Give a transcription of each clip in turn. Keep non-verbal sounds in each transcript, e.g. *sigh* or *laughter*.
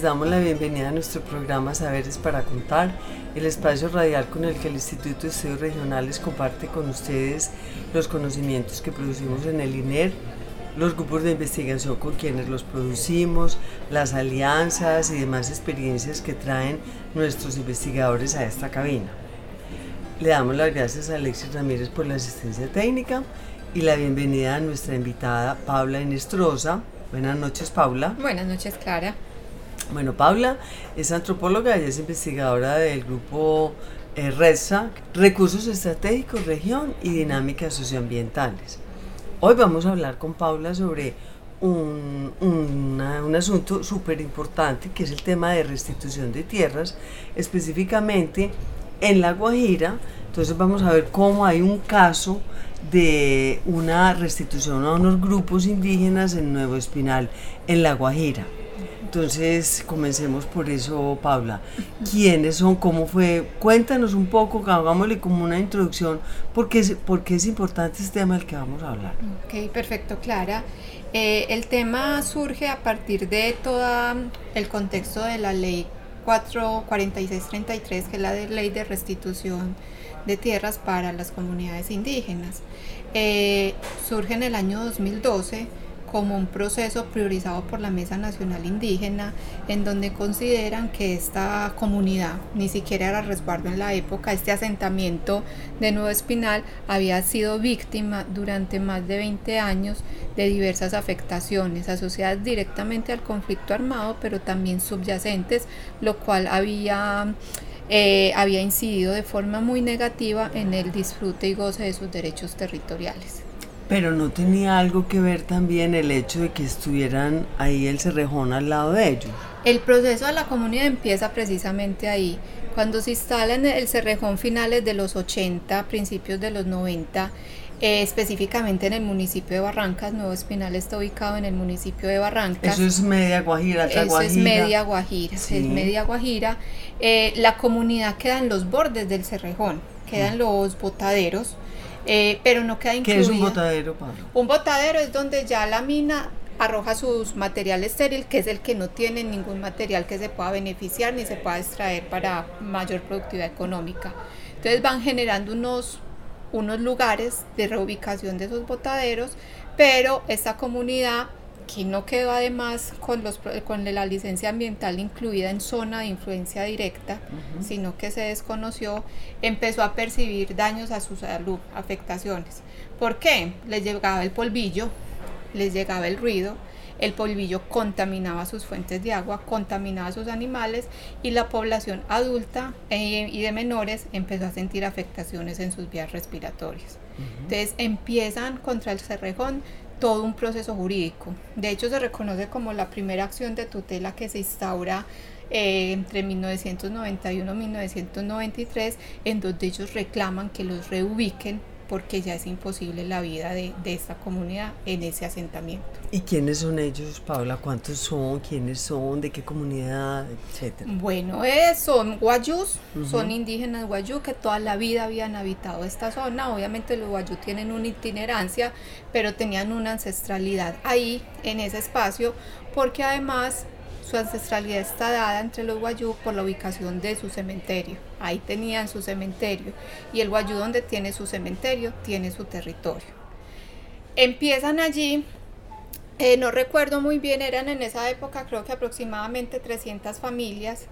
Les damos la bienvenida a nuestro programa Saberes para Contar, el espacio radial con el que el Instituto de Estudios Regionales comparte con ustedes los conocimientos que producimos en el INER, los grupos de investigación con quienes los producimos, las alianzas y demás experiencias que traen nuestros investigadores a esta cabina. Le damos las gracias a Alexis Ramírez por la asistencia técnica y la bienvenida a nuestra invitada Paula Enestrosa. Buenas noches, Paula. Buenas noches, Clara. Bueno, Paula es antropóloga y es investigadora del grupo eh, RESA, Recursos Estratégicos, Región y Dinámicas Socioambientales. Hoy vamos a hablar con Paula sobre un, un asunto súper importante que es el tema de restitución de tierras, específicamente en La Guajira. Entonces vamos a ver cómo hay un caso de una restitución a unos grupos indígenas en Nuevo Espinal, en La Guajira. Entonces, comencemos por eso, Paula. ¿Quiénes son? ¿Cómo fue? Cuéntanos un poco, hagámosle como una introducción, porque es, porque es importante este tema del que vamos a hablar. Ok, perfecto, Clara. Eh, el tema surge a partir de todo el contexto de la ley 44633, que es la de ley de restitución de tierras para las comunidades indígenas. Eh, surge en el año 2012 como un proceso priorizado por la Mesa Nacional Indígena, en donde consideran que esta comunidad ni siquiera era resguardo en la época, este asentamiento de Nuevo Espinal había sido víctima durante más de 20 años de diversas afectaciones asociadas directamente al conflicto armado, pero también subyacentes, lo cual había eh, había incidido de forma muy negativa en el disfrute y goce de sus derechos territoriales. Pero no tenía algo que ver también el hecho de que estuvieran ahí el cerrejón al lado de ellos. El proceso de la comunidad empieza precisamente ahí. Cuando se instala en el Cerrejón finales de los 80, principios de los 90, eh, específicamente en el municipio de Barrancas, Nuevo Espinal está ubicado en el municipio de Barrancas. Eso es media Guajira, Eso Guajira. es media Guajira, Sí. es media Guajira. Eh, la comunidad queda en los bordes del Cerrejón, quedan los botaderos, eh, pero no queda ¿Qué incluida. es un botadero, Pablo? Un botadero es donde ya la mina arroja sus material estéril, que es el que no tiene ningún material que se pueda beneficiar ni se pueda extraer para mayor productividad económica. Entonces van generando unos, unos lugares de reubicación de esos botaderos, pero esta comunidad que no quedó además con, los, con la licencia ambiental incluida en zona de influencia directa, sino que se desconoció, empezó a percibir daños a su salud, afectaciones. ¿Por qué? Les llegaba el polvillo, les llegaba el ruido, el polvillo contaminaba sus fuentes de agua, contaminaba sus animales y la población adulta eh, y de menores empezó a sentir afectaciones en sus vías respiratorias. Entonces empiezan contra el cerrejón todo un proceso jurídico. De hecho, se reconoce como la primera acción de tutela que se instaura eh, entre 1991 y 1993, en donde ellos reclaman que los reubiquen porque ya es imposible la vida de, de esta comunidad en ese asentamiento. ¿Y quiénes son ellos, Paula? ¿Cuántos son? ¿Quiénes son? ¿De qué comunidad? Etcétera. Bueno, eh, son guayús, son indígenas guayú que toda la vida habían habitado esta zona. Obviamente los guayú tienen una itinerancia, pero tenían una ancestralidad ahí, en ese espacio, porque además su ancestralidad está dada entre los guayú por la ubicación de su cementerio. Ahí tenían su cementerio. Y el guayú donde tiene su cementerio tiene su territorio. Empiezan allí eh, no recuerdo muy bien, eran en esa época creo que aproximadamente 300 familias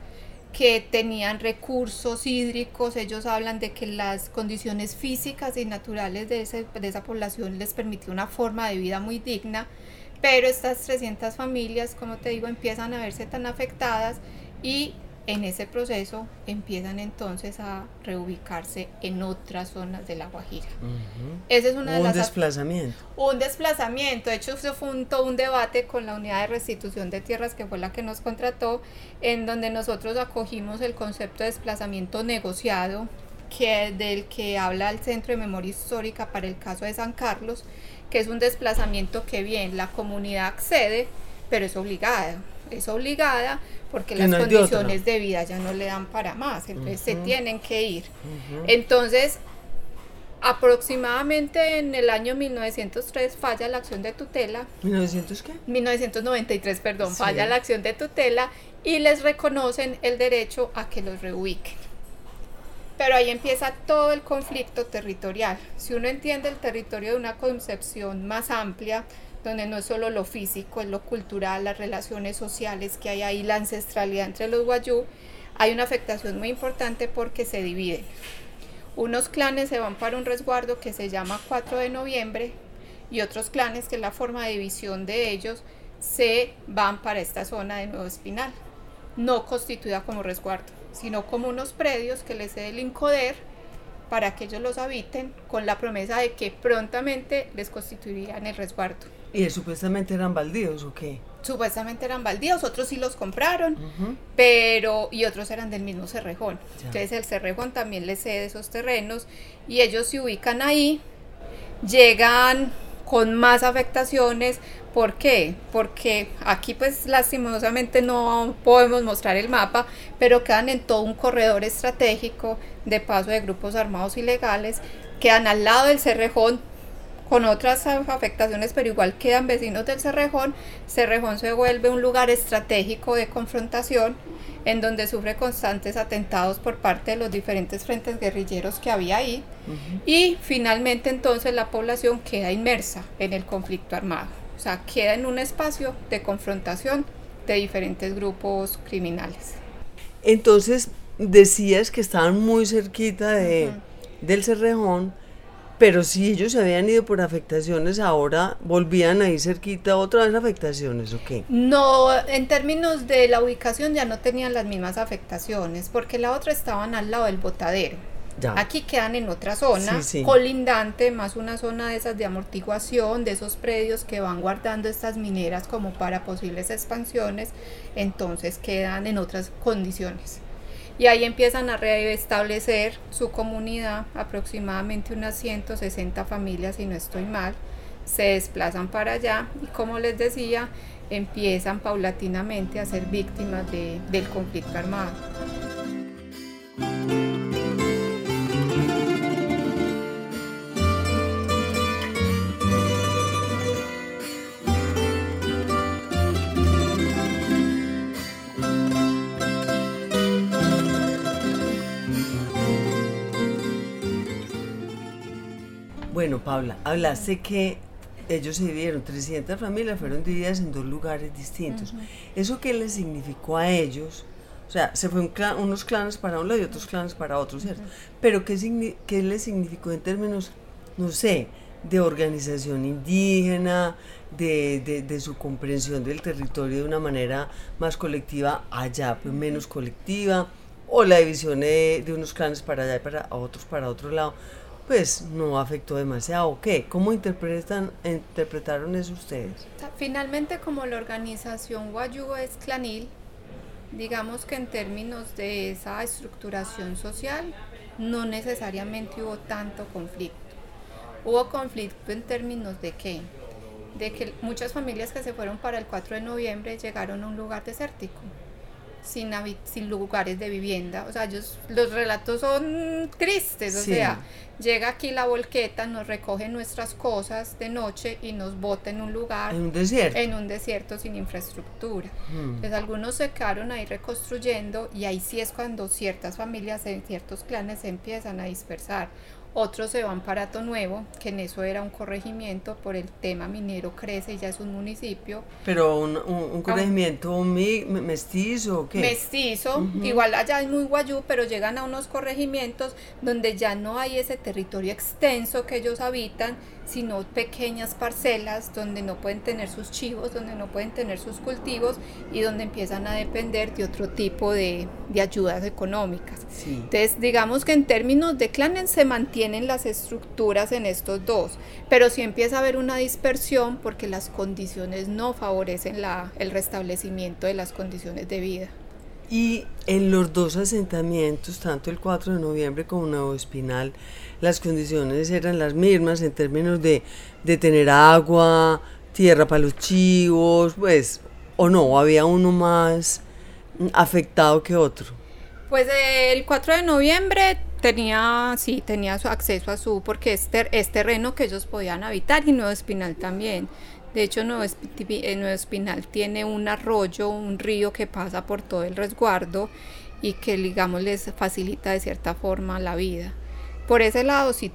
que tenían recursos hídricos, ellos hablan de que las condiciones físicas y naturales de, ese- de esa población les permitió una forma de vida muy digna, pero estas 300 familias, como te digo, empiezan a verse tan afectadas y en ese proceso empiezan entonces a reubicarse en otras zonas de La Guajira. Ese es una de un desplazamiento. Un desplazamiento. De hecho, un, todo un debate con la unidad de restitución de tierras, que fue la que nos contrató, en donde nosotros acogimos el concepto de desplazamiento negociado, que, del que habla el Centro de Memoria Histórica para el caso de San Carlos, que es un desplazamiento que bien la comunidad accede, pero es obligada. Es obligada porque las condiciones de, vida ya no le dan para más, entonces se tienen que ir. Entonces, aproximadamente en el año 1903 falla la acción de tutela. ¿1900 qué? 1993, perdón, falla la acción de tutela y les reconocen el derecho a que los reubiquen. Pero ahí empieza todo el conflicto territorial. Si uno entiende el territorio de una concepción más amplia, donde no es solo lo físico, es lo cultural, las relaciones sociales que hay ahí, la ancestralidad entre los guayú, hay una afectación muy importante porque se dividen. Unos clanes se van para un resguardo que se llama 4 de noviembre y otros clanes, que es la forma de división de ellos, se van para esta zona de Nuevo Espinal, no constituida como resguardo, sino como unos predios que les cede el INCODER para que ellos los habiten con la promesa de que prontamente les constituirían el resguardo. ¿Y supuestamente eran baldíos o qué? Supuestamente eran baldíos, otros sí los compraron, pero y otros eran del mismo Cerrejón. Entonces el Cerrejón también les cede esos terrenos y ellos se ubican ahí, llegan con más afectaciones. ¿Por qué? Porque aquí pues lastimosamente no podemos mostrar el mapa, pero quedan en todo un corredor estratégico de paso de grupos armados ilegales, quedan al lado del Cerrejón, con otras afectaciones, pero igual quedan vecinos del Cerrejón. Cerrejón se vuelve un lugar estratégico de confrontación en donde sufre constantes atentados por parte de los diferentes frentes guerrilleros que había ahí. Y finalmente entonces la población queda inmersa en el conflicto armado. O sea, queda en un espacio de confrontación de diferentes grupos criminales. Entonces, decías que estaban muy cerquita de, del Cerrejón pero si ellos se habían ido por afectaciones, ahora volvían ahí cerquita otra vez afectaciones, ¿o qué? No, en términos de la ubicación ya no tenían las mismas afectaciones, porque la otra estaban al lado del botadero. Ya. Aquí quedan en otra zona, colindante, más una zona de esas de amortiguación, de esos predios que van guardando estas mineras como para posibles expansiones, entonces quedan en otras condiciones y ahí empiezan a restablecer su comunidad, aproximadamente unas 160 familias, si no estoy mal, se desplazan para allá y como les decía, empiezan paulatinamente a ser víctimas del conflicto armado. Bueno, Paula, hablaste que ellos se dividieron, 300 familias fueron divididas en dos lugares distintos. ¿Eso qué les significó a ellos? O sea, se fue unos clanes para un lado y otros clanes para otro, ¿cierto? Pero ¿qué, ¿qué les significó en términos, no sé, de organización indígena, de, de, su comprensión del territorio de una manera más colectiva, allá pues menos colectiva, o la división de, de unos clanes para allá y para otros para otro lado? Pues no afectó demasiado. ¿Qué? ¿Cómo interpretan, interpretaron eso ustedes? Finalmente, como la organización Guayú es clanil, digamos que en términos de esa estructuración social, no necesariamente hubo tanto conflicto. Hubo conflicto en términos de qué? De que muchas familias que se fueron para el 4 de noviembre llegaron a un lugar desértico sin, sin lugares de vivienda. O sea, ellos, los relatos son tristes. O sea, llega aquí la volqueta, nos recoge nuestras cosas de noche y nos bota en un lugar. En un desierto. En un desierto sin infraestructura. Entonces, algunos se quedaron ahí reconstruyendo y ahí sí es cuando ciertas familias en ciertos clanes se empiezan a dispersar otros se van para Ato Nuevo, que en eso era un corregimiento por el tema minero crece y ya es un municipio. Pero un, un, corregimiento un mestizo o qué? Mestizo, igual allá es muy guayú, pero llegan a unos corregimientos donde ya no hay ese territorio extenso que ellos habitan, sino pequeñas parcelas donde no pueden tener sus chivos, donde no pueden tener sus cultivos y donde empiezan a depender de otro tipo de, ayudas económicas. Entonces, digamos que en términos de clanes se mantienen las estructuras en estos dos, pero sí empieza a haber una dispersión porque las condiciones no favorecen la, el restablecimiento de las condiciones de vida. Y en los dos asentamientos, tanto el 4 de noviembre como Nuevo Espinal, las condiciones eran las mismas en términos de, tener agua, tierra para los chivos, pues, o no, había uno más afectado que otro. Pues el 4 de noviembre tenía, sí, tenía su acceso a su, porque es, es terreno que ellos podían habitar y Nuevo Espinal también. De hecho, Nuevo, Espinal tiene un arroyo, un río que pasa por todo el resguardo y que, digamos, les facilita de cierta forma la vida. Por ese lado, sí,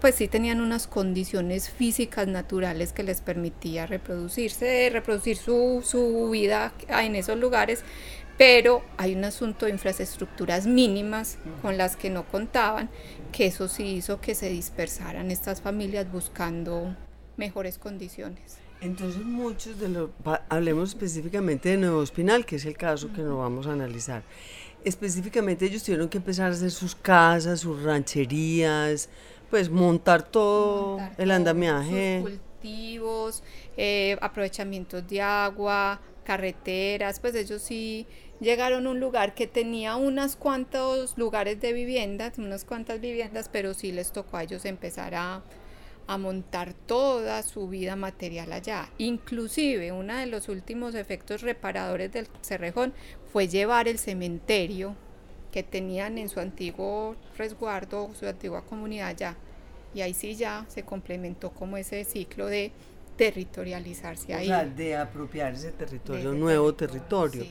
pues sí tenían unas condiciones físicas naturales que les permitía reproducirse, reproducir su, su vida en esos lugares, pero hay un asunto de infraestructuras mínimas con las que no contaban, que eso sí hizo que se dispersaran estas familias buscando mejores condiciones. Entonces muchos de los, hablemos específicamente de Nuevo Espinal, que es el caso que nos vamos a analizar. Específicamente ellos tuvieron que empezar a hacer sus casas, sus rancherías, pues montar todo el andamiaje. Sus cultivos, eh, aprovechamientos de agua, carreteras, pues ellos sí llegaron a un lugar que tenía unas cuantos lugares de viviendas, unas cuantas viviendas, pero sí les tocó a ellos empezar a a montar toda su vida material allá. Inclusive uno de los últimos efectos reparadores del Cerrejón fue llevar el cementerio que tenían en su antiguo resguardo, su antigua comunidad allá. Y ahí sí ya se complementó como ese ciclo de territorializarse ahí. O sea, de apropiar ese territorio, nuevo territorio.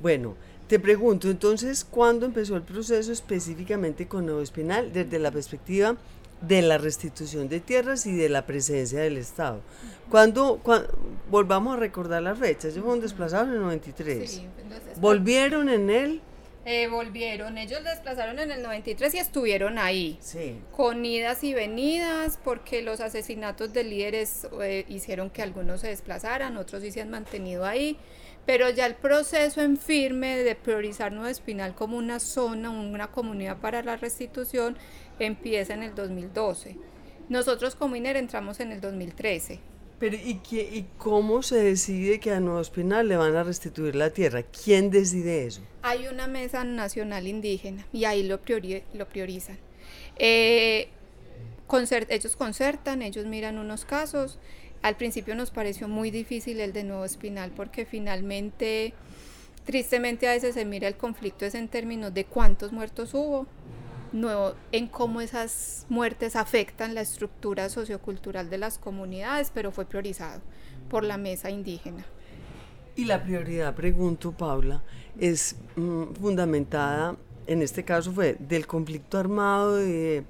Bueno, te pregunto entonces, ¿cuándo empezó el proceso específicamente con Nuevo Espinal desde la perspectiva de la restitución de tierras y de la presencia del Estado. Cuando, volvamos a recordar las fechas, ellos fueron desplazados en el 93. ¿Volvieron en él? Eh, volvieron, ellos desplazaron en el 93 y estuvieron ahí, sí. con idas y venidas, porque los asesinatos de líderes eh, hicieron que algunos se desplazaran, otros sí se han mantenido ahí, pero ya el proceso en firme de priorizar Nueva Espinal como una zona, una comunidad para la restitución, empieza en el 2012. Nosotros como INER entramos en el 2013. Pero ¿y, qué, ¿y cómo se decide que a Nuevo Espinal le van a restituir la tierra? ¿Quién decide eso? Hay una mesa nacional indígena y ahí lo, lo priorizan. Eh, ellos concertan, ellos miran unos casos. Al principio nos pareció muy difícil el de Nuevo Espinal porque finalmente, tristemente a veces se mira el conflicto es en términos de cuántos muertos hubo, no en cómo esas muertes afectan la estructura sociocultural de las comunidades, pero fue priorizado por la mesa indígena. Y la prioridad, pregunto Paula, es mm, fundamentada, en este caso fue del conflicto armado, de,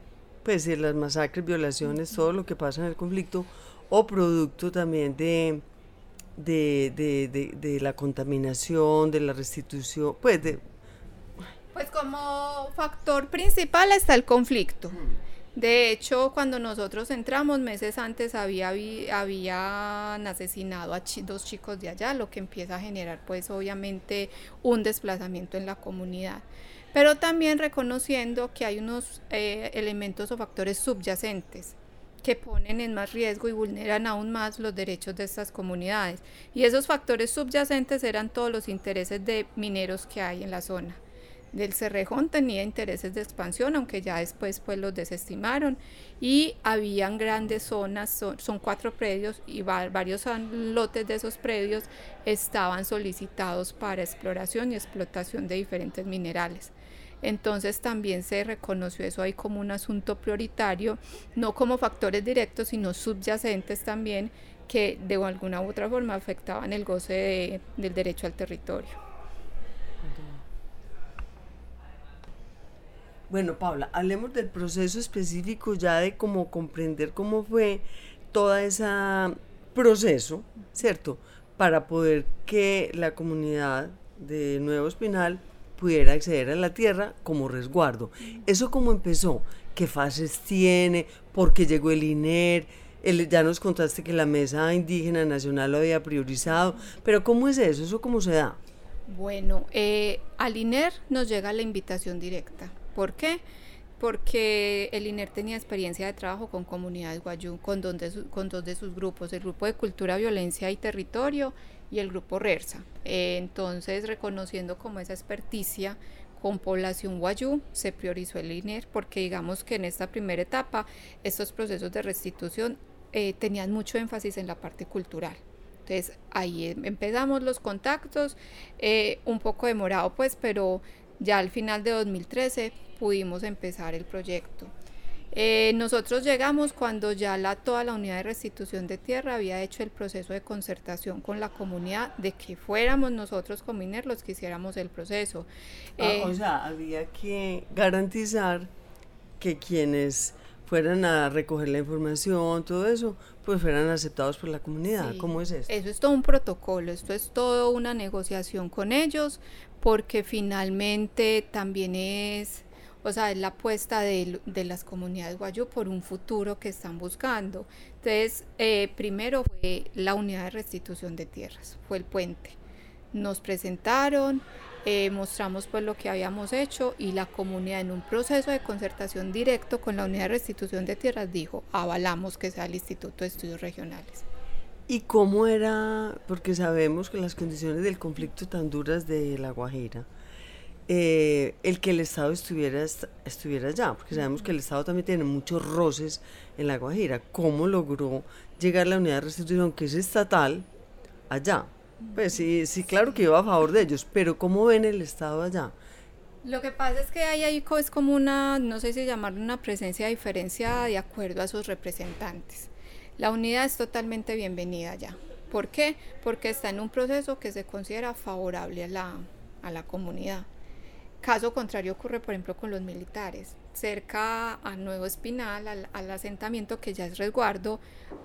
pues, de las masacres, violaciones, todo lo que pasa en el conflicto, o producto también de, de, de, de la contaminación, de la restitución, pues de pues como factor principal está el conflicto. De hecho, cuando nosotros entramos meses antes había, habían asesinado a dos chicos de allá, lo que empieza a generar pues obviamente un desplazamiento en la comunidad. Pero también reconociendo que hay unos eh, elementos o factores subyacentes que ponen en más riesgo y vulneran aún más los derechos de estas comunidades. Y esos factores subyacentes eran todos los intereses de mineros que hay en la zona del Cerrejón tenía intereses de expansión, aunque ya después pues los desestimaron y habían grandes zonas, son, cuatro predios y varios lotes de esos predios estaban solicitados para exploración y explotación de diferentes minerales. Entonces también se reconoció eso ahí como un asunto prioritario, no como factores directos, sino subyacentes también que de alguna u otra forma afectaban el goce del derecho al territorio. Bueno, Paula, hablemos del proceso específico ya de cómo comprender cómo fue todo ese proceso, ¿cierto? Para poder que la comunidad de Nuevo Espinal pudiera acceder a la tierra como resguardo. ¿Eso cómo empezó? ¿Qué fases tiene? ¿Por qué llegó el INER? Ya nos contaste que la Mesa Indígena Nacional lo había priorizado, pero ¿cómo es eso? ¿Eso cómo se da? Bueno, eh, al INER nos llega la invitación directa. ¿Por qué? Porque el INER tenía experiencia de trabajo con comunidades guayú, con, de con dos de sus grupos, el grupo de Cultura, Violencia y Territorio y el grupo RERSA. Eh, entonces, reconociendo como esa experticia con población guayú, se priorizó el INER porque digamos que en esta primera etapa estos procesos de restitución eh, tenían mucho énfasis en la parte cultural. Entonces ahí em, empezamos los contactos, eh, un poco demorado pues, pero ya al final de 2013 pudimos empezar el proyecto. Eh, nosotros llegamos cuando ya la, toda la unidad de restitución de tierra había hecho el proceso de concertación con la comunidad de que fuéramos nosotros INER los que hiciéramos el proceso. Ah, o eh, sea, había que garantizar que quienes fueran a recoger la información, todo eso, pues fueran aceptados por la comunidad. ¿Cómo es eso? Eso es todo un protocolo, esto es todo una negociación con ellos, porque finalmente también es o sea, es la apuesta de, las comunidades guayú por un futuro que están buscando. Entonces, eh, primero fue la unidad de restitución de tierras, fue el puente. Nos presentaron, eh, mostramos pues lo que habíamos hecho y la comunidad en un proceso de concertación directo con la unidad de restitución de tierras dijo, avalamos que sea el Instituto de Estudios Regionales. ¿Y cómo era? Porque sabemos que las condiciones del conflicto tan duras de La Guajira, eh, el que el Estado estuviera, estuviera allá, porque sabemos que el Estado también tiene muchos roces en La Guajira. ¿Cómo logró llegar la unidad de restitución, que es estatal, allá? Pues sí, sí, claro que iba a favor de ellos, pero ¿cómo ven el Estado allá? Lo que pasa es que hay ahí es como una, no sé si llamarlo una presencia diferenciada de acuerdo a sus representantes. La unidad es totalmente bienvenida allá. ¿Por qué? Porque está en un proceso que se considera favorable a la, a la comunidad. Caso contrario ocurre, por ejemplo, con los militares. Cerca a Nuevo Espinal, al, asentamiento que ya es resguardo,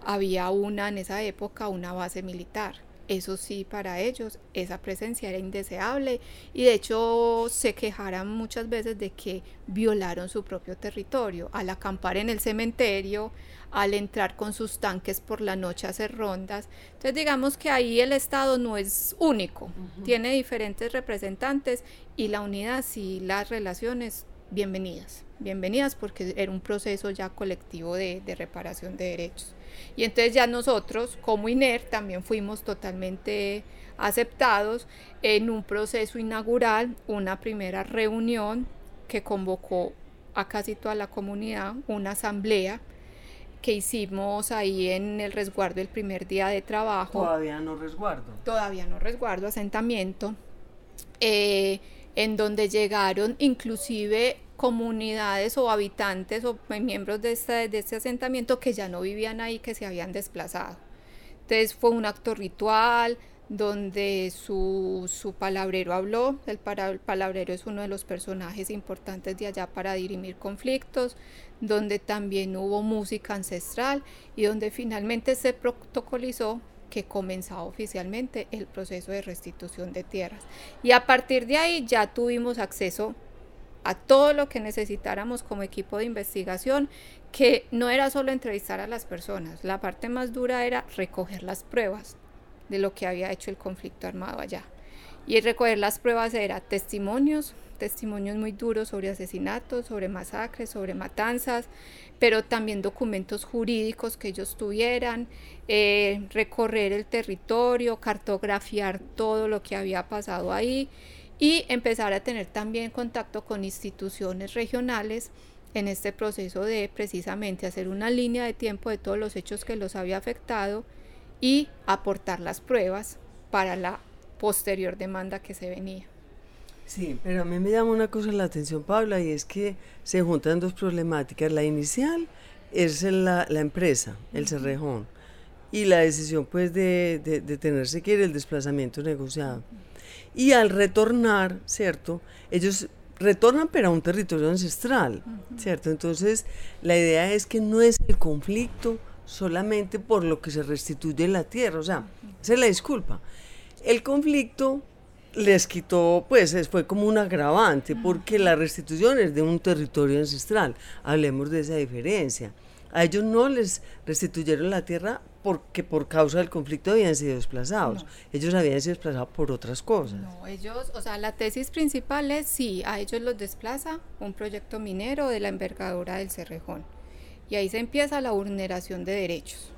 había una en esa época, una base militar. Eso sí, para ellos esa presencia era indeseable y de hecho se quejaran muchas veces de que violaron su propio territorio al acampar en el cementerio, al entrar con sus tanques por la noche a hacer rondas. Entonces digamos que ahí el Estado no es único, tiene diferentes representantes y la unidad y las relaciones bienvenidas, bienvenidas porque era un proceso ya colectivo de, de reparación de derechos. Y entonces ya nosotros como INER también fuimos totalmente aceptados en un proceso inaugural, una primera reunión que convocó a casi toda la comunidad, una asamblea que hicimos ahí en el resguardo el primer día de trabajo. Todavía no resguardo. Todavía no resguardo, asentamiento, eh, en donde llegaron inclusive comunidades o habitantes o miembros de este, de este asentamiento que ya no vivían ahí, que se habían desplazado. Entonces fue un acto ritual, donde su, su, palabrero habló. El, palabrero es uno de los personajes importantes de allá para dirimir conflictos, donde también hubo música ancestral y donde finalmente se protocolizó que comenzaba oficialmente el proceso de restitución de tierras. Y a partir de ahí ya tuvimos acceso a todo lo que necesitáramos como equipo de investigación, que no era solo entrevistar a las personas, la parte más dura era recoger las pruebas, de lo que había hecho el conflicto armado allá. Y recoger las pruebas era testimonios, testimonios muy duros sobre asesinatos, sobre masacres, sobre matanzas, pero también documentos jurídicos que ellos tuvieran, eh, recorrer el territorio, cartografiar todo lo que había pasado ahí y empezar a tener también contacto con instituciones regionales en este proceso de precisamente hacer una línea de tiempo de todos los hechos que los había afectado y aportar las pruebas para la posterior demanda que se venía. Sí, pero a mí me llama una cosa la atención, Paula, y es que se juntan dos problemáticas. La inicial es la, la empresa, el Cerrejón, y la decisión pues de, de, de tenerse que ir el desplazamiento negociado. Y al retornar, ¿cierto? Ellos retornan pero a un territorio ancestral, ¿cierto? Entonces la idea es que no es el conflicto solamente por lo que se restituye la tierra, o sea, esa es la disculpa. El conflicto les quitó, pues fue como un agravante, porque la restitución es de un territorio ancestral, hablemos de esa diferencia. A ellos no les restituyeron la tierra porque por causa del conflicto habían sido desplazados. Ellos habían sido desplazados por otras cosas. No, ellos, o sea, la tesis principal es sí, a ellos los desplaza un proyecto minero de la envergadura del Cerrejón. Y ahí se empieza la vulneración de derechos.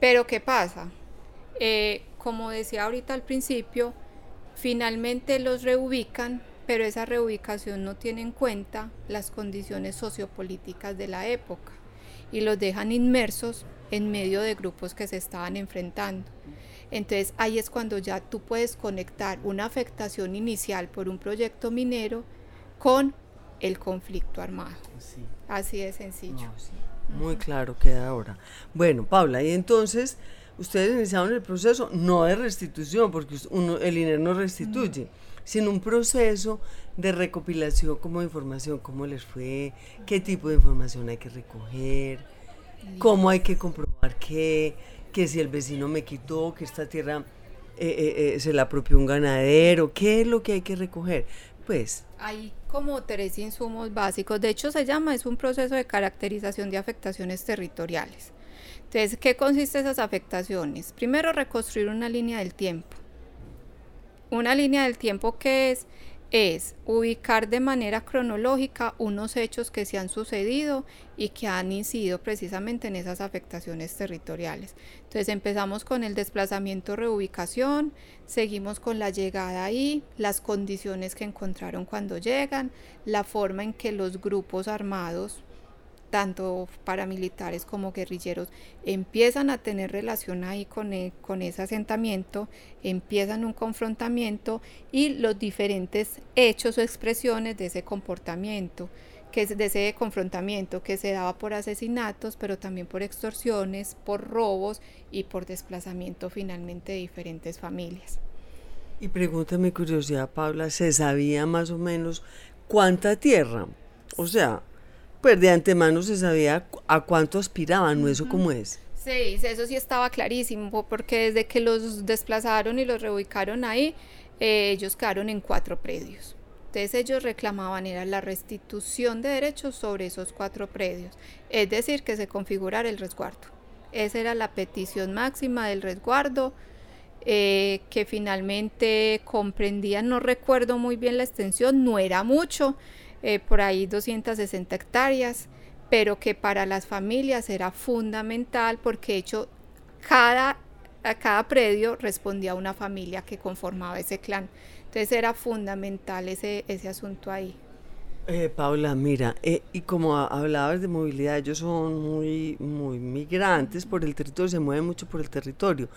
Pero ¿qué pasa? Eh, como decía ahorita al principio, finalmente los reubican, pero esa reubicación no tiene en cuenta las condiciones sociopolíticas de la época y los dejan inmersos en medio de grupos que se estaban enfrentando. Entonces ahí es cuando ya tú puedes conectar una afectación inicial por un proyecto minero con el conflicto armado. Así de sencillo. Muy claro queda ahora. Bueno, Paula, y entonces ustedes iniciaron el proceso no de restitución, porque uno, el INER no restituye, sino un proceso de recopilación como información, cómo les fue, qué tipo de información hay que recoger, cómo hay que comprobar que, que si el vecino me quitó, que esta tierra eh, eh, eh, se la apropió un ganadero, qué es lo que hay que recoger. Pues hay como tres insumos básicos, de hecho se llama, es un proceso de caracterización de afectaciones territoriales. Entonces, ¿qué consiste esas afectaciones? Primero, reconstruir una línea del tiempo. Una línea del tiempo que es es ubicar de manera cronológica unos hechos que se han sucedido y que han incidido precisamente en esas afectaciones territoriales. Entonces empezamos con el desplazamiento reubicación, seguimos con la llegada ahí, las condiciones que encontraron cuando llegan, la forma en que los grupos armados tanto paramilitares como guerrilleros, empiezan a tener relación ahí con, e, con ese asentamiento, empiezan un confrontamiento y los diferentes hechos o expresiones de ese comportamiento, que es de ese confrontamiento que se daba por asesinatos, pero también por extorsiones, por robos y por desplazamiento finalmente de diferentes familias. Y pregúntame curiosidad, Paula, ¿se sabía más o menos cuánta tierra? O sea, pues de antemano se sabía a cuánto aspiraban, ¿no? Eso como es. Sí, eso sí estaba clarísimo, porque desde que los desplazaron y los reubicaron ahí, eh, ellos quedaron en cuatro predios. Entonces ellos reclamaban era la restitución de derechos sobre esos cuatro predios, es decir, que se configurara el resguardo. Esa era la petición máxima del resguardo, eh, que finalmente comprendía, no recuerdo muy bien la extensión, no era mucho, eh, por ahí 260 hectáreas, pero que para las familias era fundamental porque hecho cada, cada predio respondía a una familia que conformaba ese clan. Entonces era fundamental ese, ese asunto ahí. Eh, Paula, mira, eh, y como hablabas de movilidad, ellos son muy, muy migrantes por el territorio, se mueven mucho por el territorio.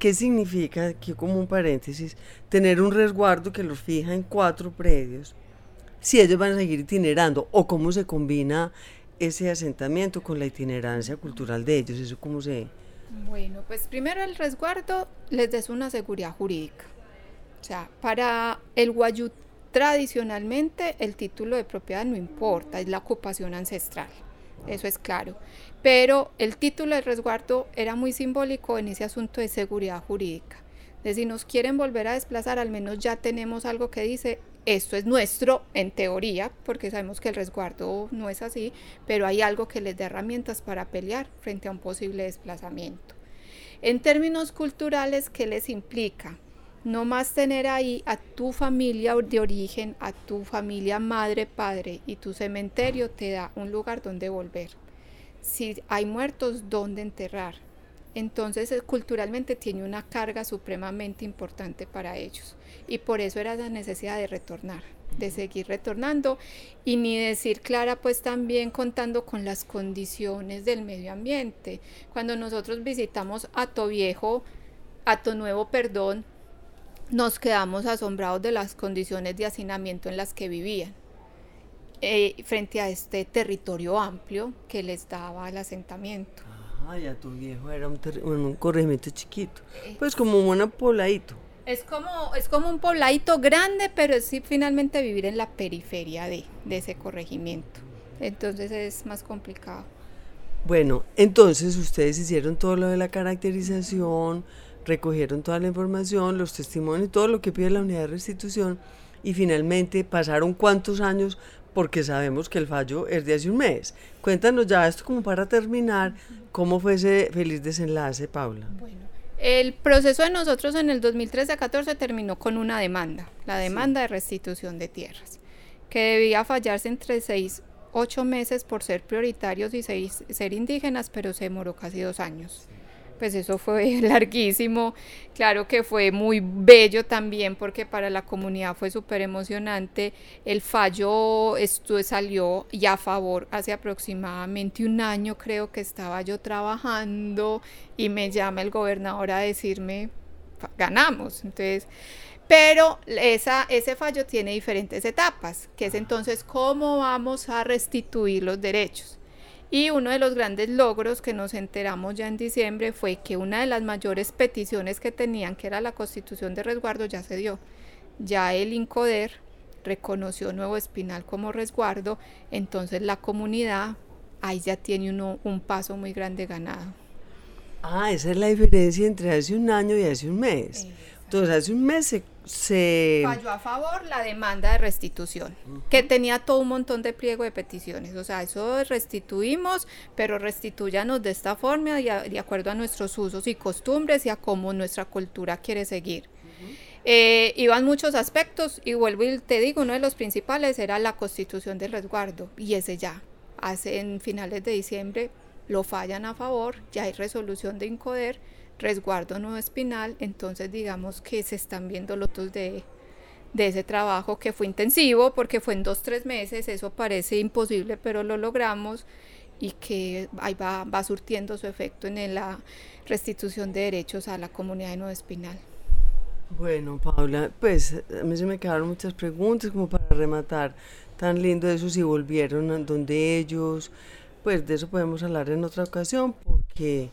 ¿Qué significa, aquí como un paréntesis, tener un resguardo que los fija en cuatro predios si ellos van a seguir itinerando o cómo se combina ese asentamiento con la itinerancia cultural de ellos, eso cómo se... Bueno, pues primero el resguardo les des una seguridad jurídica. O sea, para el guayú tradicionalmente el título de propiedad no importa, es la ocupación ancestral, eso es claro. Pero el título de resguardo era muy simbólico en ese asunto de seguridad jurídica. De si nos quieren volver a desplazar, al menos ya tenemos algo que dice esto es nuestro en teoría, porque sabemos que el resguardo no es así, pero hay algo que les dé herramientas para pelear frente a un posible desplazamiento. En términos culturales, ¿qué les implica? No más tener ahí a tu familia de origen, a tu familia madre, padre y tu cementerio te da un lugar donde volver. Si hay muertos, ¿dónde enterrar? Entonces eh, culturalmente tiene una carga supremamente importante para ellos y por eso era la necesidad de retornar, de seguir retornando y ni decir Clara pues también contando con las condiciones del medio ambiente. Cuando nosotros visitamos Ato Viejo, Ato Nuevo, perdón, nos quedamos asombrados de las condiciones de hacinamiento en las que vivían. Eh, frente a este territorio amplio que les daba el asentamiento. Ah, ya tu viejo era un, un corregimiento chiquito. Pues como un pobladito. Es como, es como un pobladito grande, pero es finalmente vivir en la periferia de, de ese corregimiento. Entonces es más complicado. Bueno, entonces ustedes hicieron todo lo de la caracterización, recogieron toda la información, los testimonios, todo lo que pide la unidad de restitución y finalmente pasaron cuántos años porque sabemos que el fallo es de hace un mes. Cuéntanos ya esto como para terminar, ¿cómo fue ese feliz desenlace, Paula? Bueno, el proceso de nosotros en el 2013-14 terminó con una demanda, la demanda de restitución de tierras, que debía fallarse entre seis, ocho meses por ser prioritarios y ser indígenas, pero se demoró casi dos años pues eso fue *laughs* larguísimo. Claro que fue muy bello también porque para la comunidad fue súper emocionante. El fallo esto salió ya a favor hace aproximadamente un año creo que estaba yo trabajando y me llama el gobernador a decirme ganamos. Entonces, pero esa, ese fallo tiene diferentes etapas, que es entonces cómo vamos a restituir los derechos. Y uno de los grandes logros que nos enteramos ya en diciembre fue que una de las mayores peticiones que tenían, que era la constitución de resguardo, ya se dio. Ya el INCODER reconoció Nuevo Espinal como resguardo, entonces la comunidad ahí ya tiene uno, un paso muy grande ganado. Ah, esa es la diferencia entre hace un año y hace un mes. Entonces, hace un mes se, Falló a favor la demanda de restitución, que tenía todo un montón de pliego de peticiones. O sea, eso restituimos, pero restituyanos de esta forma y de acuerdo a nuestros usos y costumbres y a cómo nuestra cultura quiere seguir. Eh, iban muchos aspectos y vuelvo y te digo, uno de los principales era la constitución del resguardo y ese ya, hace en finales de diciembre lo fallan a favor, ya hay resolución de INCODER resguardo no espinal, entonces digamos que se están viendo lotos de, de ese trabajo que fue intensivo porque fue en dos, tres meses, eso parece imposible, pero lo logramos y que ahí va, va surtiendo su efecto en la restitución de derechos a la comunidad de Nuevo Espinal. Bueno, Paula, pues a mí se me quedaron muchas preguntas como para rematar. Tan lindo eso si volvieron donde ellos, pues de eso podemos hablar en otra ocasión porque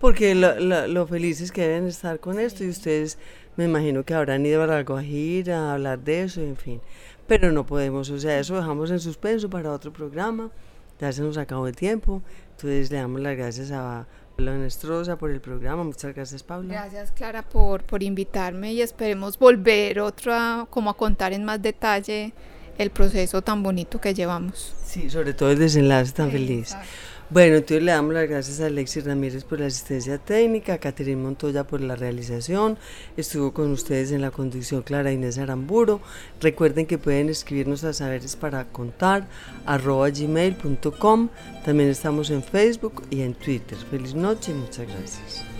porque lo, felices que deben estar con esto y ustedes me imagino que habrán ido a la Guajira a hablar de eso, en fin. Pero no podemos, o sea, eso dejamos en suspenso para otro programa. Ya se nos acabó el tiempo. Entonces le damos las gracias a Paula Nestrosa por el programa. Muchas gracias, Paula. Gracias, Clara, por, por invitarme y esperemos volver otra, como a contar en más detalle el proceso tan bonito que llevamos. Sí, sobre todo el desenlace tan feliz. Bueno, entonces le damos las gracias a Alexis Ramírez por la asistencia técnica, a Caterina Montoya por la realización, estuvo con ustedes en la conducción Clara Inés Aramburo. Recuerden que pueden escribirnos a saberes para contar arroba gmail.com. También estamos en Facebook y en Twitter. Feliz noche y muchas gracias.